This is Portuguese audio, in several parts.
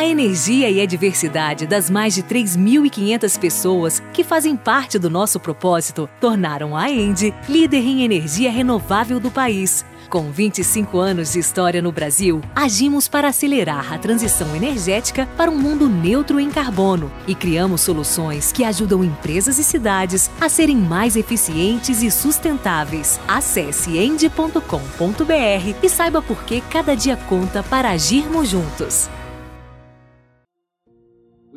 A energia e a diversidade das mais de 3.500 pessoas que fazem parte do nosso propósito tornaram a Endi líder em energia renovável do país. Com 25 anos de história no Brasil, agimos para acelerar a transição energética para um mundo neutro em carbono e criamos soluções que ajudam empresas e cidades a serem mais eficientes e sustentáveis. Acesse endi.com.br e saiba por que cada dia conta para agirmos juntos.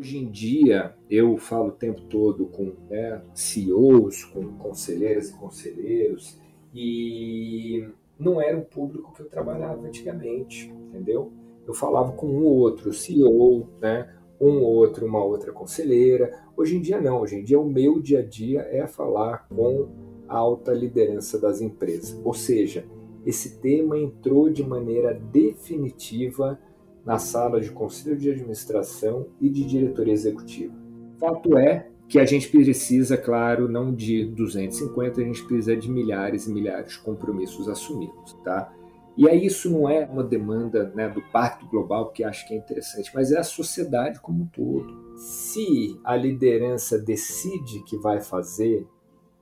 Hoje em dia, eu falo o tempo todo com né, CEOs, com conselheiras e conselheiros, e não era o público que eu trabalhava antigamente, entendeu? Eu falava com um ou outro CEO, né, um ou outro, uma outra conselheira. Hoje em dia não, hoje em dia o meu dia a dia é falar com a alta liderança das empresas. Ou seja, esse tema entrou de maneira definitiva na sala de conselho de administração e de diretoria executiva. Fato é que a gente precisa, claro, não de 250, a gente precisa de milhares e milhares de compromissos assumidos, tá? E aí isso não é uma demanda né, do Pacto Global, que acho que é interessante, mas é a sociedade como um todo. Se a liderança decide que vai fazer,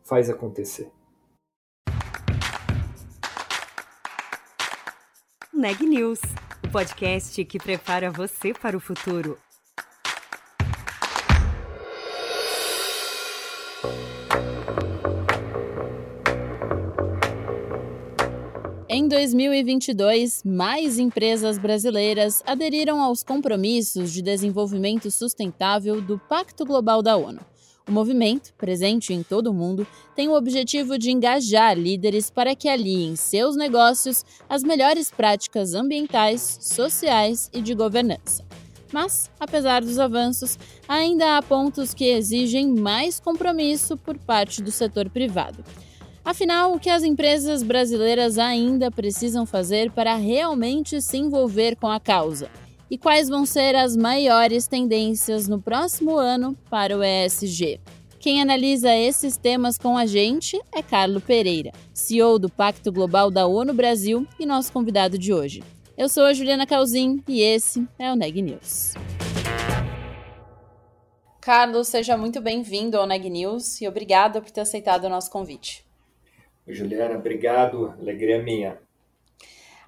faz acontecer. Neg News podcast que prepara você para o futuro. Em 2022, mais empresas brasileiras aderiram aos compromissos de desenvolvimento sustentável do Pacto Global da ONU. O movimento, presente em todo o mundo, tem o objetivo de engajar líderes para que aliem seus negócios às melhores práticas ambientais, sociais e de governança. Mas, apesar dos avanços, ainda há pontos que exigem mais compromisso por parte do setor privado. Afinal, o que as empresas brasileiras ainda precisam fazer para realmente se envolver com a causa? E quais vão ser as maiores tendências no próximo ano para o ESG. Quem analisa esses temas com a gente é Carlo Pereira, CEO do Pacto Global da ONU Brasil e nosso convidado de hoje. Eu sou a Juliana Calzin e esse é o Neg News. Carlos, seja muito bem-vindo ao Neg News e obrigado por ter aceitado o nosso convite. Juliana, obrigado. Alegria minha.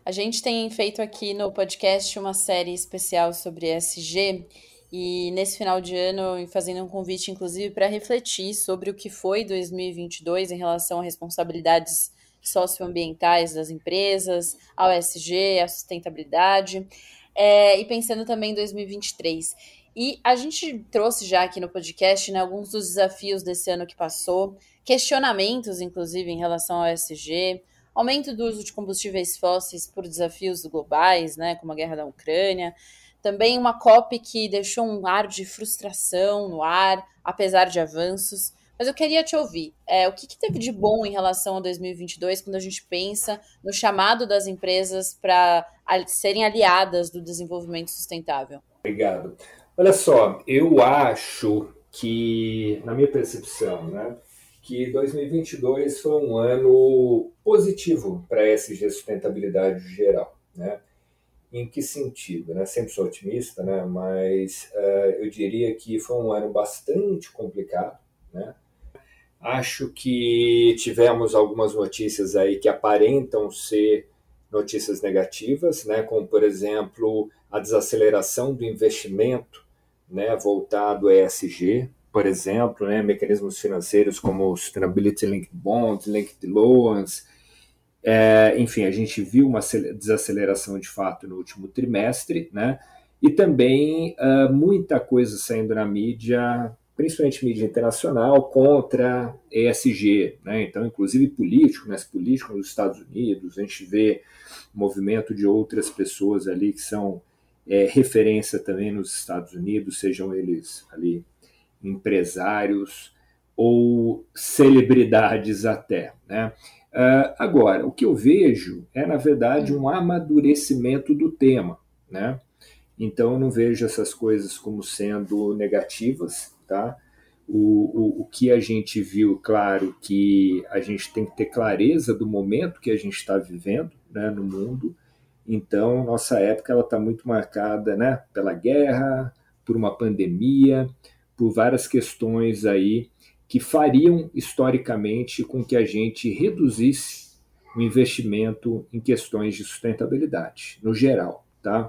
A gente tem feito aqui no podcast uma série especial sobre ESG e nesse final de ano fazendo um convite inclusive para refletir sobre o que foi 2022 em relação a responsabilidades socioambientais das empresas, ao ESG, à sustentabilidade, é, e pensando também em 2023. E a gente trouxe já aqui no podcast né, alguns dos desafios desse ano que passou, questionamentos, inclusive, em relação ao ESG, aumento do uso de combustíveis fósseis por desafios globais, né, como a guerra da Ucrânia, também uma COP que deixou um ar de frustração no ar, apesar de avanços. Mas eu queria te ouvir. É, o que, que, teve de bom em relação a 2022 quando a gente pensa no chamado das empresas para serem aliadas do desenvolvimento sustentável? Obrigado. Olha só, eu acho que, na minha percepção, né, que 2022 foi um ano positivo para a ESG sustentabilidade geral, né? Em que sentido? Né? Sempre sou otimista, né? mas uh, eu diria que foi um ano bastante complicado. Né? Acho que tivemos algumas notícias aí que aparentam ser notícias negativas, né? como, por exemplo, a desaceleração do investimento né? voltado a ESG, por exemplo, né, mecanismos financeiros como Sustainability Linked Bonds, Linked Loans. É, enfim, a gente viu uma desaceleração de fato no último trimestre, né? E também uh, muita coisa saindo na mídia, principalmente mídia internacional, contra ESG, né? Então, inclusive político, né? Político nos Estados Unidos, a gente vê movimento de outras pessoas ali que são é, referência também nos Estados Unidos, sejam eles ali empresários ou celebridades até. Né? Uh, agora, o que eu vejo é, na verdade, um amadurecimento do tema. Né? Então, eu não vejo essas coisas como sendo negativas. Tá? O, o, o que a gente viu, claro, que a gente tem que ter clareza do momento que a gente está vivendo né, no mundo. Então, nossa época ela está muito marcada né, pela guerra, por uma pandemia, por várias questões aí que fariam historicamente com que a gente reduzisse o investimento em questões de sustentabilidade, no geral, tá?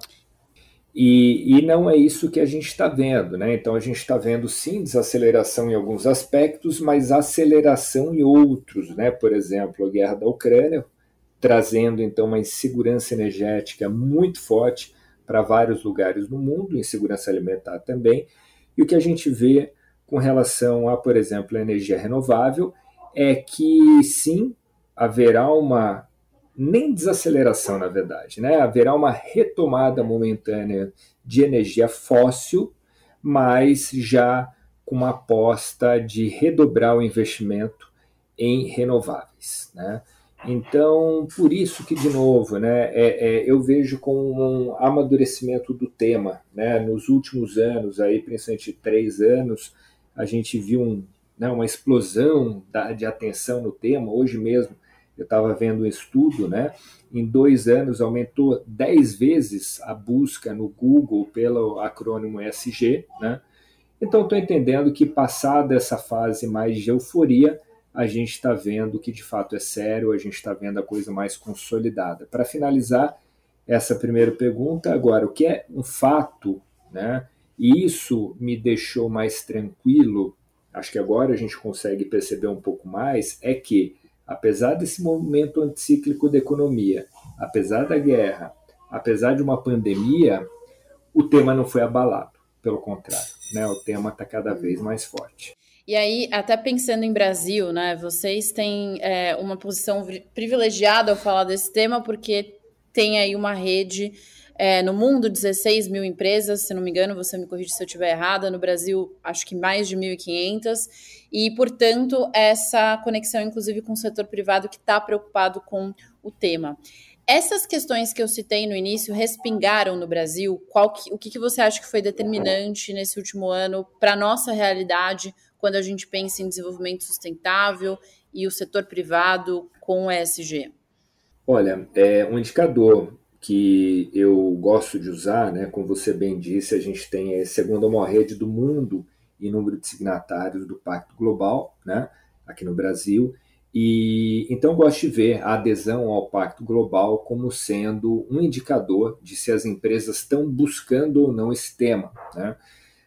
E, e não é isso que a gente está vendo, né? Então a gente está vendo sim desaceleração em alguns aspectos, mas aceleração em outros, né? Por exemplo, a guerra da Ucrânia, trazendo então uma insegurança energética muito forte para vários lugares do mundo, insegurança alimentar também. E o que a gente vê com relação a, por exemplo, a energia renovável, é que sim, haverá uma nem desaceleração, na verdade, né? Haverá uma retomada momentânea de energia fóssil, mas já com uma aposta de redobrar o investimento em renováveis, né? Então, por isso que, de novo, né, é, é, eu vejo com um amadurecimento do tema. Né, nos últimos anos, aí, principalmente três anos, a gente viu um, né, uma explosão da, de atenção no tema. Hoje mesmo eu estava vendo um estudo, né? Em dois anos aumentou dez vezes a busca no Google pelo acrônimo SG, né? Então estou entendendo que passada essa fase mais de euforia, a gente está vendo que de fato é sério, a gente está vendo a coisa mais consolidada. Para finalizar essa primeira pergunta, agora o que é um fato, né? E isso me deixou mais tranquilo, acho que agora a gente consegue perceber um pouco mais, é que, apesar desse momento anticíclico da economia, apesar da guerra, apesar de uma pandemia, o tema não foi abalado, pelo contrário, né? o tema está cada vez mais forte. E aí, até pensando em Brasil, né, vocês têm é, uma posição privilegiada ao falar desse tema, porque tem aí uma rede é, no mundo, 16 mil empresas, se não me engano, você me corrige se eu estiver errada. No Brasil, acho que mais de 1.500. E, portanto, essa conexão, inclusive, com o setor privado que está preocupado com o tema. Essas questões que eu citei no início respingaram no Brasil? Que, o que, que você acha que foi determinante nesse último ano para a nossa realidade, quando a gente pensa em desenvolvimento sustentável e o setor privado com o ESG? Olha, é um indicador que eu gosto de usar, né? Como você bem disse, a gente tem a segunda maior rede do mundo em número de signatários do Pacto Global, né? Aqui no Brasil. E então gosto de ver a adesão ao Pacto Global como sendo um indicador de se as empresas estão buscando ou não esse tema. Né?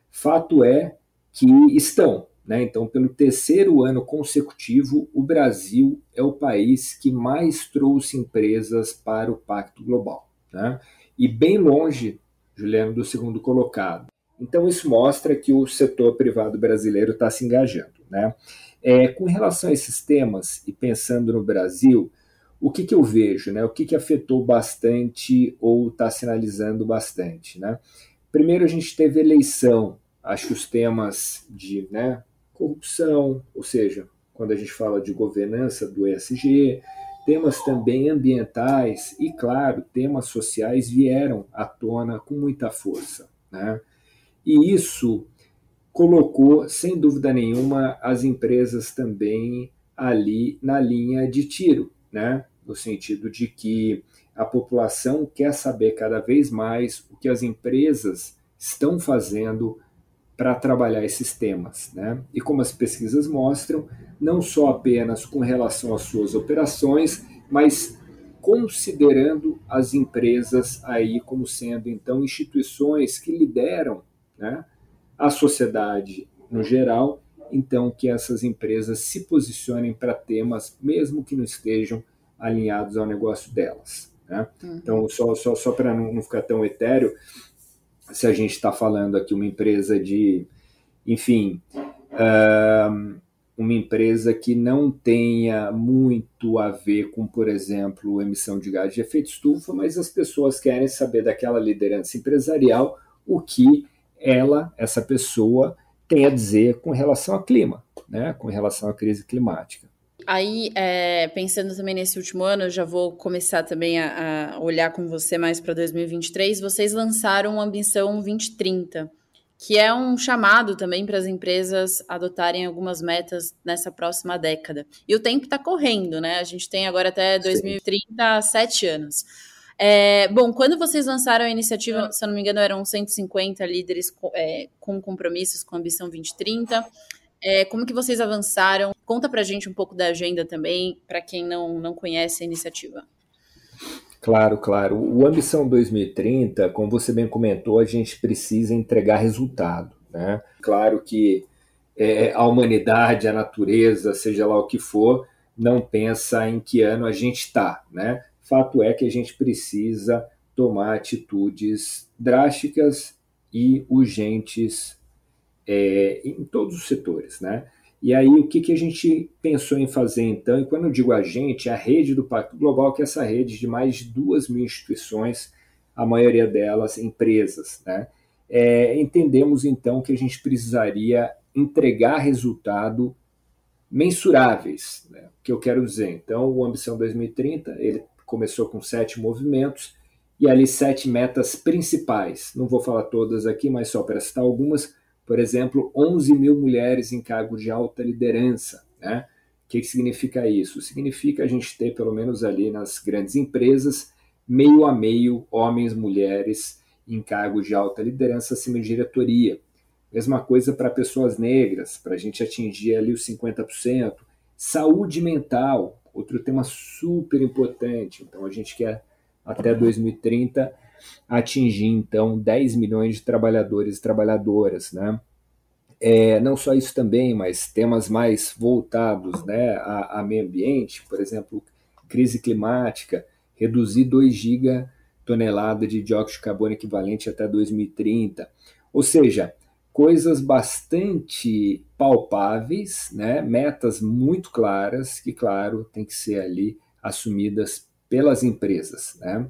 Fato é que estão. Né? Então, pelo terceiro ano consecutivo, o Brasil é o país que mais trouxe empresas para o Pacto Global né? e bem longe, Juliano, do segundo colocado. Então, isso mostra que o setor privado brasileiro está se engajando. Né? É, com relação a esses temas, e pensando no Brasil, o que, que eu vejo? Né? O que, que afetou bastante ou está sinalizando bastante? Né? Primeiro, a gente teve eleição. Acho que os temas de né, corrupção, ou seja, quando a gente fala de governança do ESG, Temas também ambientais e, claro, temas sociais vieram à tona com muita força. Né? E isso colocou, sem dúvida nenhuma, as empresas também ali na linha de tiro, né? no sentido de que a população quer saber cada vez mais o que as empresas estão fazendo para trabalhar esses temas. Né? E como as pesquisas mostram, não só apenas com relação às suas operações, mas considerando as empresas aí como sendo então instituições que lideram né, a sociedade no geral, então que essas empresas se posicionem para temas mesmo que não estejam alinhados ao negócio delas. Né? Uhum. Então, só, só, só para não, não ficar tão etéreo, se a gente está falando aqui uma empresa de, enfim, uma empresa que não tenha muito a ver com, por exemplo, emissão de gás de efeito estufa, mas as pessoas querem saber daquela liderança empresarial o que ela, essa pessoa, tem a dizer com relação ao clima, né, com relação à crise climática. Aí, é, pensando também nesse último ano, eu já vou começar também a, a olhar com você mais para 2023. Vocês lançaram a Ambição 2030 que é um chamado também para as empresas adotarem algumas metas nessa próxima década. E o tempo está correndo, né? A gente tem agora até 2030, Sim. sete anos. É, bom, quando vocês lançaram a iniciativa, se eu não me engano, eram 150 líderes é, com compromissos com a Ambição 2030. É, como que vocês avançaram? Conta para a gente um pouco da agenda também, para quem não, não conhece a iniciativa. Claro, claro. O Ambição 2030, como você bem comentou, a gente precisa entregar resultado. Né? Claro que é, a humanidade, a natureza, seja lá o que for, não pensa em que ano a gente está. Né? Fato é que a gente precisa tomar atitudes drásticas e urgentes é, em todos os setores. Né? E aí, o que, que a gente pensou em fazer então? E quando eu digo a gente, é a rede do Pacto Global, que é essa rede de mais de duas mil instituições, a maioria delas empresas. Né? É, entendemos então que a gente precisaria entregar resultado mensuráveis. Né? O que eu quero dizer? Então, o Ambição 2030 ele começou com sete movimentos e ali sete metas principais. Não vou falar todas aqui, mas só para citar algumas por exemplo, 11 mil mulheres em cargo de alta liderança. Né? O que, que significa isso? Significa a gente ter, pelo menos ali nas grandes empresas, meio a meio homens mulheres em cargos de alta liderança acima de diretoria. Mesma coisa para pessoas negras, para a gente atingir ali os 50%. Saúde mental, outro tema super importante. Então a gente quer até 2030 atingir então 10 milhões de trabalhadores e trabalhadoras, né? É, não só isso também, mas temas mais voltados né, a, a meio ambiente, por exemplo, crise climática, reduzir 2 gigatoneladas de dióxido de carbono equivalente até 2030. Ou seja, coisas bastante palpáveis, né, metas muito claras, que, claro, tem que ser ali assumidas pelas empresas. Né?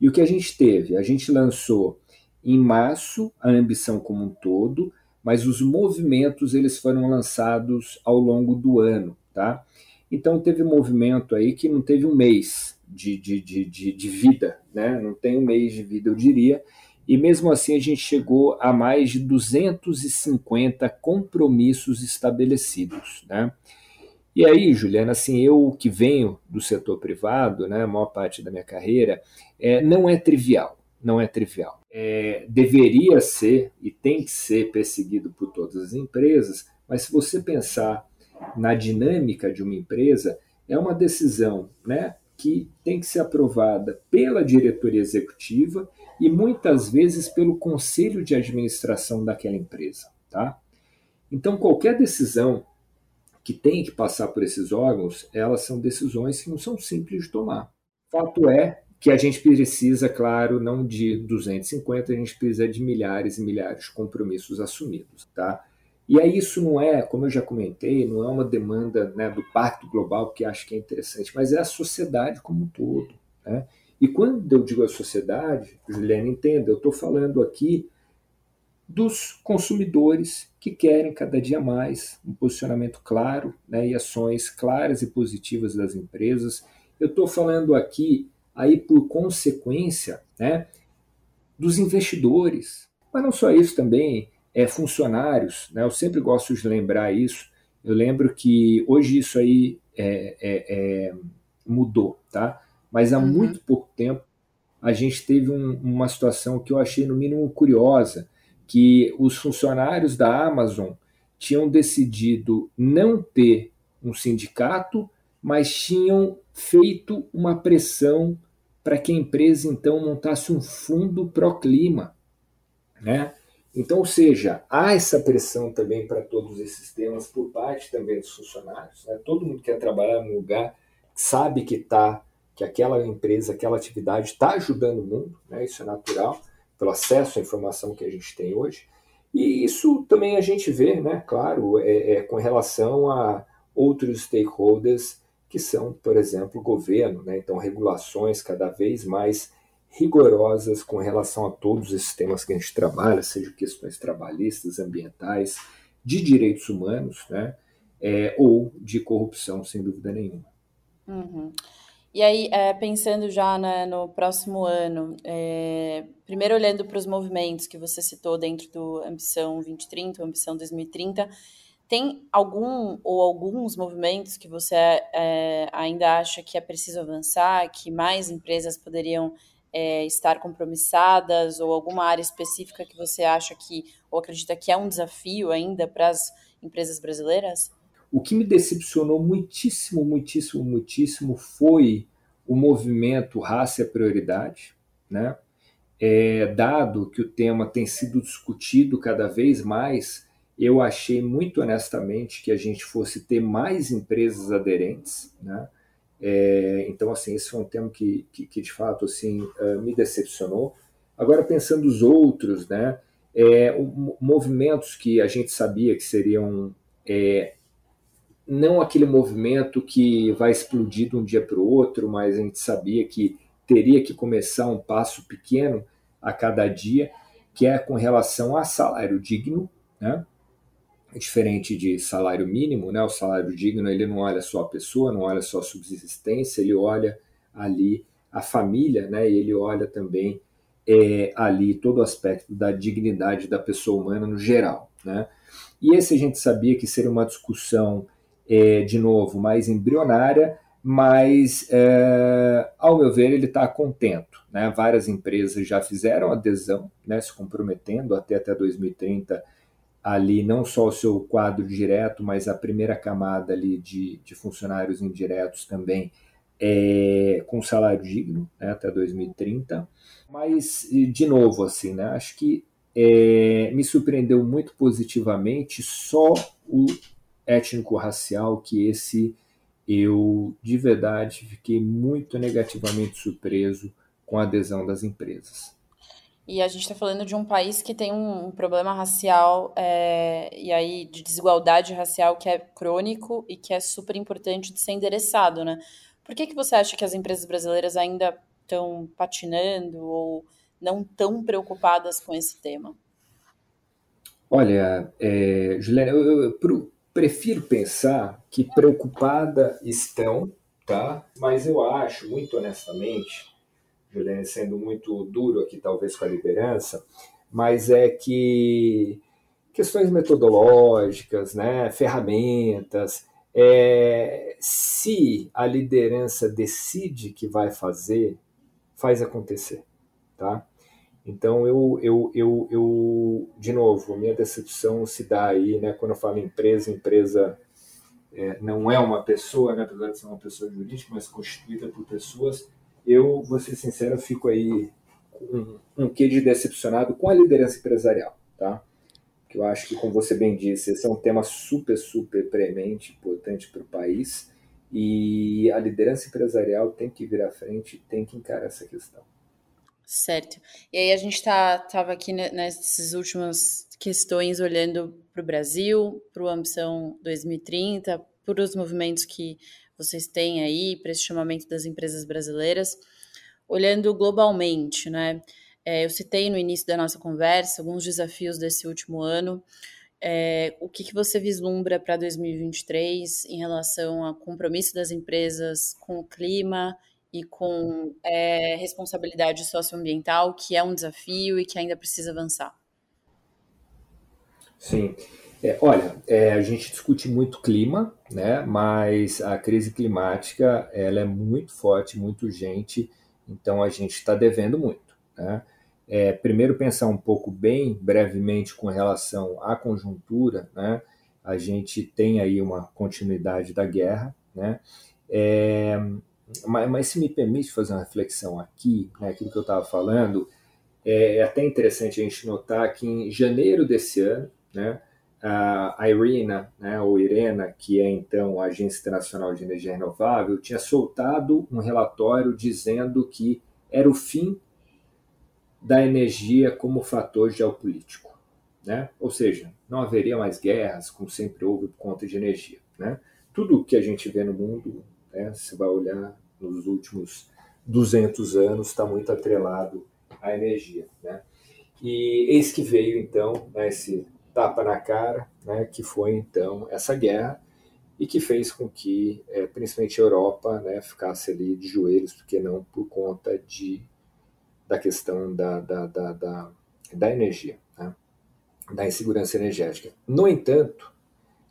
E o que a gente teve? A gente lançou em março a ambição como um todo, mas os movimentos eles foram lançados ao longo do ano, tá? Então teve movimento aí que não teve um mês de, de, de, de, de vida, né? Não tem um mês de vida, eu diria. E mesmo assim a gente chegou a mais de 250 compromissos estabelecidos, né? E aí, Juliana, assim, eu que venho do setor privado, né, a maior parte da minha carreira, é, não é trivial, não é trivial. É, deveria ser e tem que ser perseguido por todas as empresas, mas se você pensar na dinâmica de uma empresa, é uma decisão né, que tem que ser aprovada pela diretoria executiva e muitas vezes pelo conselho de administração daquela empresa. Tá? Então, qualquer decisão que tem que passar por esses órgãos, elas são decisões que não são simples de tomar. Fato é que a gente precisa, claro, não de 250, a gente precisa de milhares e milhares de compromissos assumidos, tá? E aí isso não é, como eu já comentei, não é uma demanda né, do Pacto Global que acho que é interessante, mas é a sociedade como um todo, né? E quando eu digo a sociedade, Juliana, entenda, eu estou falando aqui dos consumidores que querem cada dia mais um posicionamento claro né, e ações claras e positivas das empresas. Eu estou falando aqui, aí por consequência, né, dos investidores, mas não só isso também, é funcionários. Né, eu sempre gosto de lembrar isso. Eu lembro que hoje isso aí é, é, é, mudou, tá? Mas há uhum. muito pouco tempo a gente teve um, uma situação que eu achei no mínimo curiosa que os funcionários da Amazon tinham decidido não ter um sindicato, mas tinham feito uma pressão para que a empresa então montasse um fundo pró-clima, né? Então, ou seja, há essa pressão também para todos esses temas por parte também dos funcionários. Né? Todo mundo que quer trabalhar num lugar sabe que tá, que aquela empresa, aquela atividade está ajudando o mundo, né? isso é natural pelo acesso à informação que a gente tem hoje. E isso também a gente vê, né, claro, é, é com relação a outros stakeholders que são, por exemplo, o governo, né? então regulações cada vez mais rigorosas com relação a todos esses temas que a gente trabalha, seja questões trabalhistas, ambientais, de direitos humanos, né? É, ou de corrupção, sem dúvida nenhuma. Uhum. E aí, é, pensando já no próximo ano, é, primeiro olhando para os movimentos que você citou dentro do Ambição 2030, Ambição 2030, tem algum ou alguns movimentos que você é, ainda acha que é preciso avançar, que mais empresas poderiam é, estar compromissadas, ou alguma área específica que você acha que, ou acredita que é um desafio ainda para as empresas brasileiras? O que me decepcionou muitíssimo, muitíssimo, muitíssimo foi o movimento Raça é Prioridade, né? É, dado que o tema tem sido discutido cada vez mais eu achei muito honestamente que a gente fosse ter mais empresas aderentes, né? É, então, assim, esse foi um tema que, que, que de fato assim, uh, me decepcionou. Agora, pensando os outros, né? É, movimentos que a gente sabia que seriam é, não aquele movimento que vai explodir de um dia para o outro, mas a gente sabia que teria que começar um passo pequeno a cada dia, que é com relação a salário digno, né? diferente de salário mínimo, né? O salário digno ele não olha só a pessoa, não olha só a subsistência, ele olha ali a família, né? E ele olha também é, ali todo o aspecto da dignidade da pessoa humana no geral, né? E esse a gente sabia que seria uma discussão é, de novo mais embrionária, mas é, ao meu ver ele está contento, né? Várias empresas já fizeram adesão, né? Se comprometendo até até 2030 ali não só o seu quadro direto, mas a primeira camada ali de, de funcionários indiretos também é, com salário digno né, até 2030. Mas, de novo, assim, né, acho que é, me surpreendeu muito positivamente só o étnico-racial, que esse eu, de verdade, fiquei muito negativamente surpreso com a adesão das empresas. E a gente está falando de um país que tem um, problema racial é, e aí de desigualdade racial que é crônico e que é super importante de ser endereçado, né? Por que, que você acha que as empresas brasileiras ainda estão patinando ou não tão preocupadas com esse tema? Olha, é, Juliana, eu, eu, eu prefiro pensar que preocupada estão, tá? Mas eu acho, muito honestamente, Juliane sendo muito duro aqui, talvez, com a liderança, mas é que questões metodológicas, né, ferramentas, é, se a liderança decide que vai fazer, faz acontecer, tá? Então, eu, eu, eu, eu de novo, minha decepção se dá aí, né, quando eu falo empresa, empresa é, não é uma pessoa, né, apesar de ser uma pessoa jurídica, mas constituída por pessoas, eu, vou ser sincero, fico aí um, um quê de decepcionado com a liderança empresarial, tá? Que eu acho que, como você bem disse, esse é um tema super, super premente, importante para o país, e a liderança empresarial tem que vir à frente, tem que encarar essa questão. Certo. E aí a gente tá, aqui nessas últimas questões olhando para o Brasil, para o Ambição 2030, para os movimentos que vocês têm aí para esse chamamento das empresas brasileiras, olhando globalmente, né? É, eu citei no início da nossa conversa alguns desafios desse último ano. É, o que, que você vislumbra para 2023 em relação ao compromisso das empresas com o clima e com é, responsabilidade socioambiental, que é um desafio e que ainda precisa avançar? Sim. É, olha, é, a gente discute muito clima, né? Mas a crise climática ela é muito forte, muito urgente. Então a gente está devendo muito. Né? É, primeiro pensar um pouco bem brevemente com relação à conjuntura, né? A gente tem aí uma continuidade da guerra, né? Mas, mas, se me permite fazer uma reflexão aqui, né, aquilo que eu estava falando, é, é até interessante a gente notar que em janeiro desse ano, né, a IRENA, né, ou IRENA, que é então a Agência Internacional de Energia Renovável, tinha soltado um relatório dizendo que era o fim da energia como fator geopolítico. né? ou seja, não haveria mais guerras, como sempre houve por conta de energia. Né? Tudo que a gente vê no mundo, né, você vai olhar nos últimos 200 anos, está muito atrelado à energia. Né? E eis que veio, então, né, esse tapa na cara, né, que foi, então, essa guerra, e que fez com que, é, principalmente a Europa, né, ficasse ali de joelhos, porque não por conta de, da questão da, da, da, da, da energia, né, da insegurança energética. No entanto,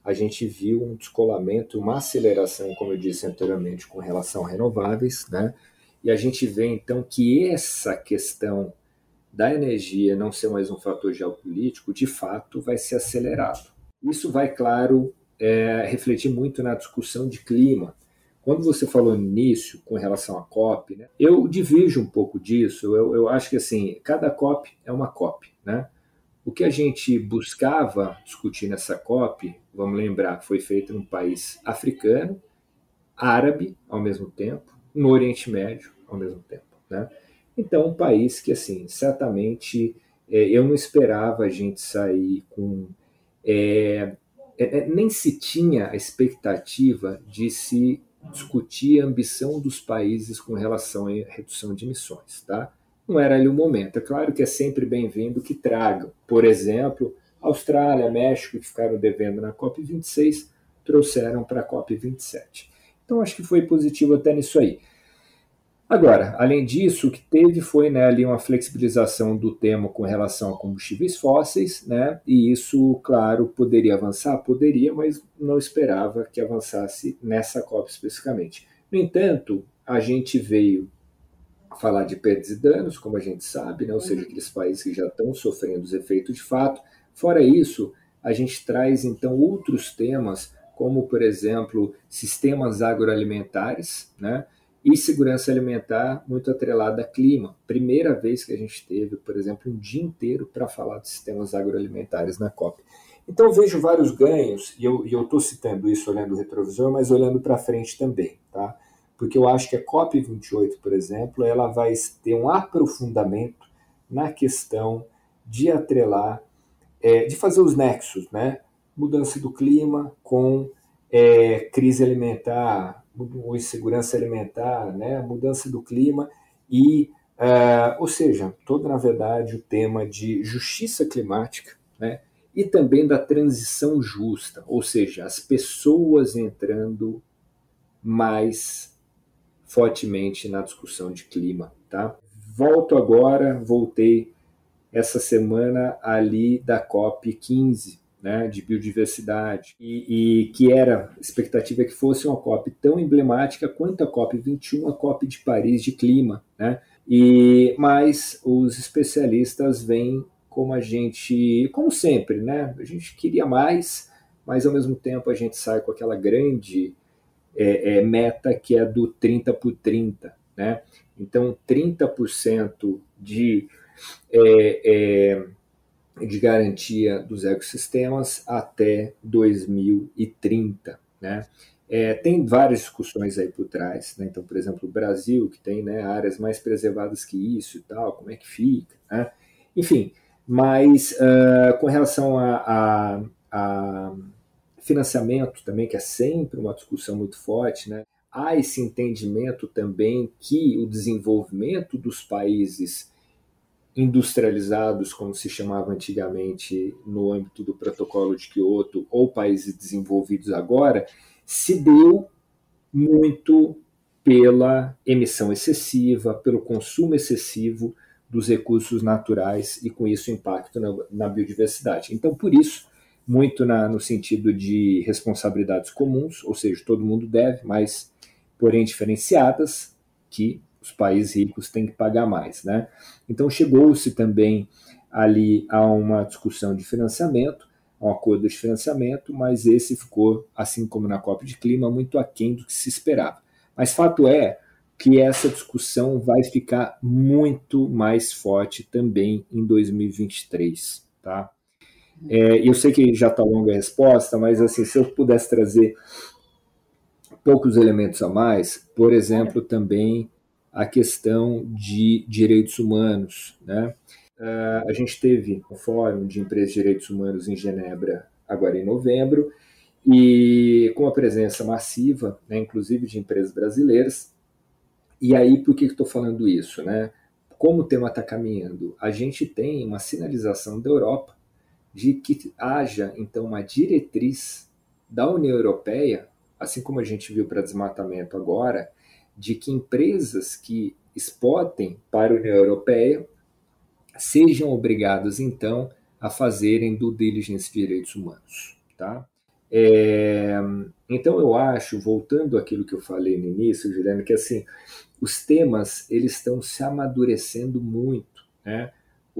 a gente viu um descolamento, uma aceleração, como eu disse anteriormente, com relação a renováveis, né, e a gente vê então que essa questão da energia não ser mais um fator geopolítico, de fato vai ser acelerado. Isso vai, claro, é, refletir muito na discussão de clima. Quando você falou nisso com relação à COP, né, eu divido um pouco disso. Eu, eu acho que assim, cada COP é uma COP, né? O que a gente buscava discutir nessa COP, vamos lembrar, foi feito num país africano, árabe ao mesmo tempo, no Oriente Médio ao mesmo tempo, né? Então, um país que, assim, certamente é, eu não esperava a gente sair com. É, é, é, nem se tinha a expectativa de se discutir a ambição dos países com relação à redução de emissões, tá? Não era ali o momento. É claro que é sempre bem-vindo que tragam. Por exemplo, Austrália, México, que ficaram devendo na COP26, trouxeram para a COP27. Então, acho que foi positivo até nisso aí. Agora, além disso, o que teve foi né, ali uma flexibilização do tema com relação a combustíveis fósseis, né, e isso, claro, poderia avançar? Poderia, mas não esperava que avançasse nessa COP especificamente. No entanto, a gente veio falar de perdas e danos, como a gente sabe, né, ou seja, aqueles países que já estão sofrendo os efeitos de fato. Fora isso, a gente traz então outros temas, como, por exemplo, sistemas agroalimentares, né, e segurança alimentar muito atrelada a clima. Primeira vez que a gente teve, por exemplo, um dia inteiro para falar de sistemas agroalimentares na COP. Então vejo vários ganhos, e eu estou citando isso olhando o retrovisor, mas olhando para frente também, tá? Porque eu acho que a COP28, por exemplo, ela vai ter um aprofundamento na questão de atrelar, é, de fazer os nexos, né? Mudança do clima com é, crise alimentar, insegurança alimentar, né, mudança do clima e, uh, ou seja, todo na verdade o tema de justiça climática, né, e também da transição justa, ou seja, as pessoas entrando mais fortemente na discussão de clima, tá? Volto agora, voltei essa semana ali da COP 15, né, de biodiversidade, e, e, que era expectativa que fosse uma COP tão emblemática quanto a COP 21, a COP de Paris de clima, né? E mas os especialistas veem como a gente, como sempre, né? A gente queria mais, mas ao mesmo tempo a gente sai com aquela grande é, é, meta que é do 30 por 30, né? Então 30% de é, é de garantia dos ecossistemas até 2030. Né? É, tem várias discussões aí por trás. Né? Então, por exemplo, o Brasil, que tem né, áreas mais preservadas que isso e tal, como é que fica? Né? Enfim, mas uh, com relação a, a, a, financiamento também, que é sempre uma discussão muito forte, né? há esse entendimento também que o desenvolvimento dos países industrializados, como se chamava antigamente no âmbito do protocolo de Kyoto, ou países desenvolvidos agora, se deu muito pela emissão excessiva, pelo consumo excessivo dos recursos naturais e com isso impacto na, na biodiversidade. Então, por isso, muito na, no sentido de responsabilidades comuns, ou seja, todo mundo deve, mas porém diferenciadas, que os países ricos têm que pagar mais. Né? Então chegou-se também ali a uma discussão de financiamento, a um acordo de financiamento, mas esse ficou, assim como na COP de Clima, muito aquém do que se esperava. Mas fato é que essa discussão vai ficar muito mais forte também em 2023. Tá? É, eu sei que já está longa a resposta, mas assim, se eu pudesse trazer poucos elementos a mais, por exemplo, também a questão de direitos humanos. Né? Uh, a gente teve um fórum de empresas de direitos humanos em Genebra agora em novembro, e com a presença massiva, né, inclusive de empresas brasileiras. E aí, por que estou falando isso? Né? Como o tema está caminhando? A gente tem uma sinalização da Europa de que haja, então, uma diretriz da União Europeia, assim como a gente viu para desmatamento agora, de que empresas que exportem para a União Europeia sejam obrigadas, então, a fazerem do diligence de direitos humanos. Tá? É, então, eu acho, voltando àquilo que eu falei no início, Juliana, que assim, os temas eles estão se amadurecendo muito. Né?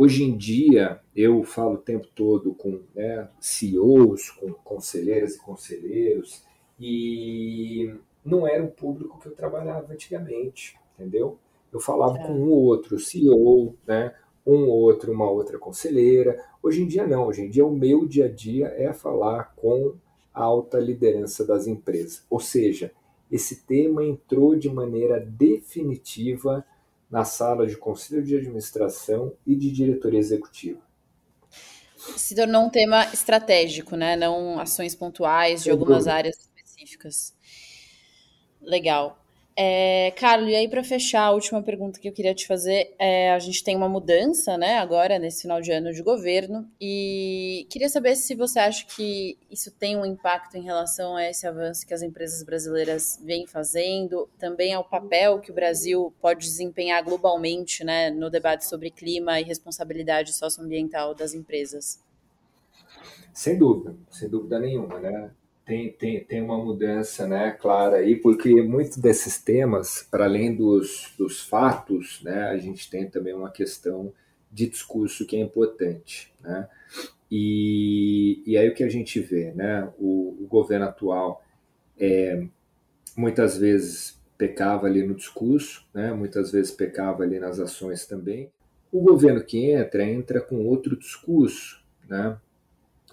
Hoje em dia, eu falo o tempo todo com né, CEOs, com conselheiras e conselheiros, e não era o público que eu trabalhava antigamente, entendeu? Eu falava é. com um ou outro CEO, né, um ou outro, uma outra conselheira. Hoje em dia não, hoje em dia o meu dia a dia é falar com a alta liderança das empresas. Ou seja, esse tema entrou de maneira definitiva na sala de conselho de administração e de diretoria executiva. Se tornou um tema estratégico, né? Não ações pontuais de algumas áreas específicas. Legal. É, Carlos, e aí para fechar, a última pergunta que eu queria te fazer é, a gente tem uma mudança, né, agora nesse final de ano de governo e queria saber se você acha que isso tem um impacto em relação a esse avanço que as empresas brasileiras vêm fazendo, também ao papel que o Brasil pode desempenhar globalmente, né, no debate sobre clima e responsabilidade socioambiental das empresas. Sem dúvida, sem dúvida nenhuma, né? Tem, tem, tem uma mudança né, clara aí, porque muitos desses temas, para além dos, dos fatos, né, a gente tem também uma questão de discurso que é importante. Né? E, e aí o que a gente vê, né, o, o governo atual é, muitas vezes pecava ali no discurso, né, muitas vezes pecava ali nas ações também. O governo que entra, entra com outro discurso, né?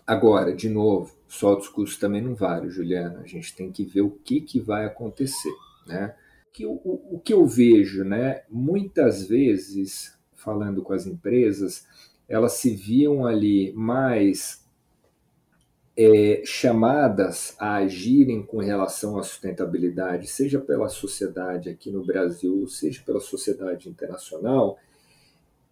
Agora, de novo, só o discurso também não vale, Juliana. A gente tem que ver o que, que vai acontecer. Né? Que, o, o que eu vejo, né, muitas vezes, falando com as empresas, elas se viam ali mais é, chamadas a agirem com relação à sustentabilidade, seja pela sociedade aqui no Brasil, seja pela sociedade internacional,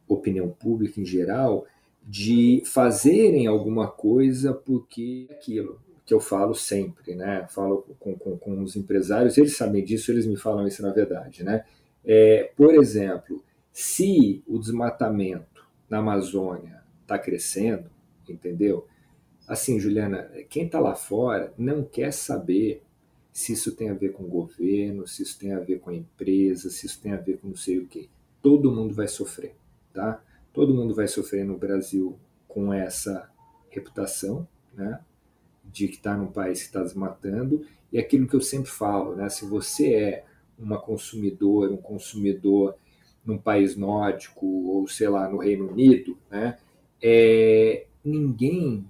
opinião pública em geral, de fazerem alguma coisa porque é aquilo que eu falo sempre, né? Falo com, com, com os empresários, eles sabem disso, eles me falam isso na verdade, né? É, por exemplo, se o desmatamento na Amazônia está crescendo, entendeu? Assim, Juliana, quem está lá fora não quer saber se isso tem a ver com o governo, se isso tem a ver com a empresa, se isso tem a ver com não sei o quê. Todo mundo vai sofrer, tá? Todo mundo vai sofrer no Brasil com essa reputação, né? De que está num país que está desmatando. E aquilo que eu sempre falo, né? Se você é uma consumidora, um consumidor num país nórdico ou sei lá no Reino Unido, né? É, ninguém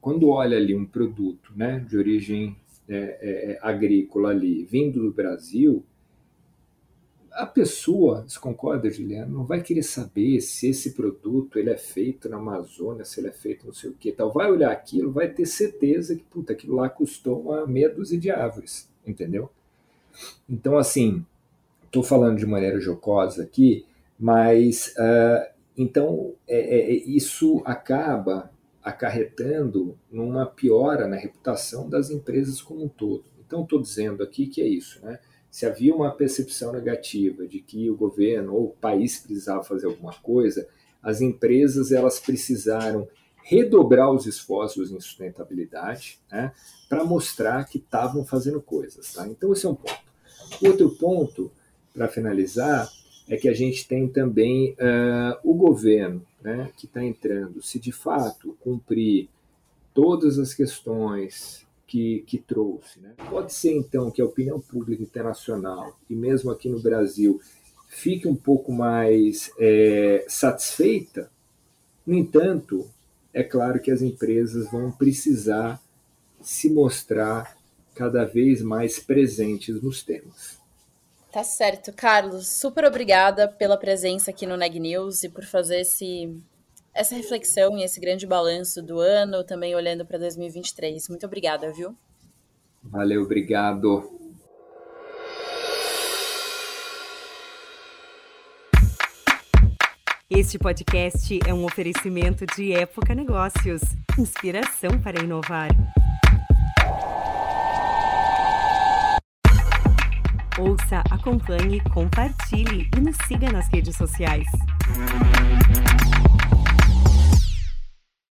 quando olha ali um produto, né, de origem é, é, é agrícola ali vindo do Brasil, a pessoa, você concorda, Juliana, não vai querer saber se esse produto ele é feito na Amazônia, se ele é feito não sei o que tal. Vai olhar aquilo, vai ter certeza que puta, aquilo lá custou uma meia dúzia de árvores, entendeu? Então, assim, estou falando de maneira jocosa aqui, mas uh, então é, é, é, isso acaba acarretando numa piora na reputação das empresas como um todo. Então, estou dizendo aqui que é isso, né? Se havia uma percepção negativa de que o governo ou o país precisava fazer alguma coisa, as empresas elas precisaram redobrar os esforços em sustentabilidade né, para mostrar que estavam fazendo coisas. Tá? Então, esse é um ponto. Outro ponto, para finalizar, é que a gente tem também uh, o governo né, que está entrando. Se de fato cumprir todas as questões que, que trouxe. Né? Pode ser, então, que a opinião pública internacional, e mesmo aqui no Brasil, fique um pouco mais é, satisfeita. No entanto, é claro que as empresas vão precisar se mostrar cada vez mais presentes nos temas. Tá certo, Carlos. Super obrigada pela presença aqui no Neg News e por fazer esse, essa reflexão e esse grande balanço do ano, também olhando para 2023. Muito obrigada, viu? Valeu, obrigado. Este podcast é um oferecimento de Época Negócios inspiração para inovar. Ouça, acompanhe, compartilhe e nos siga nas redes sociais.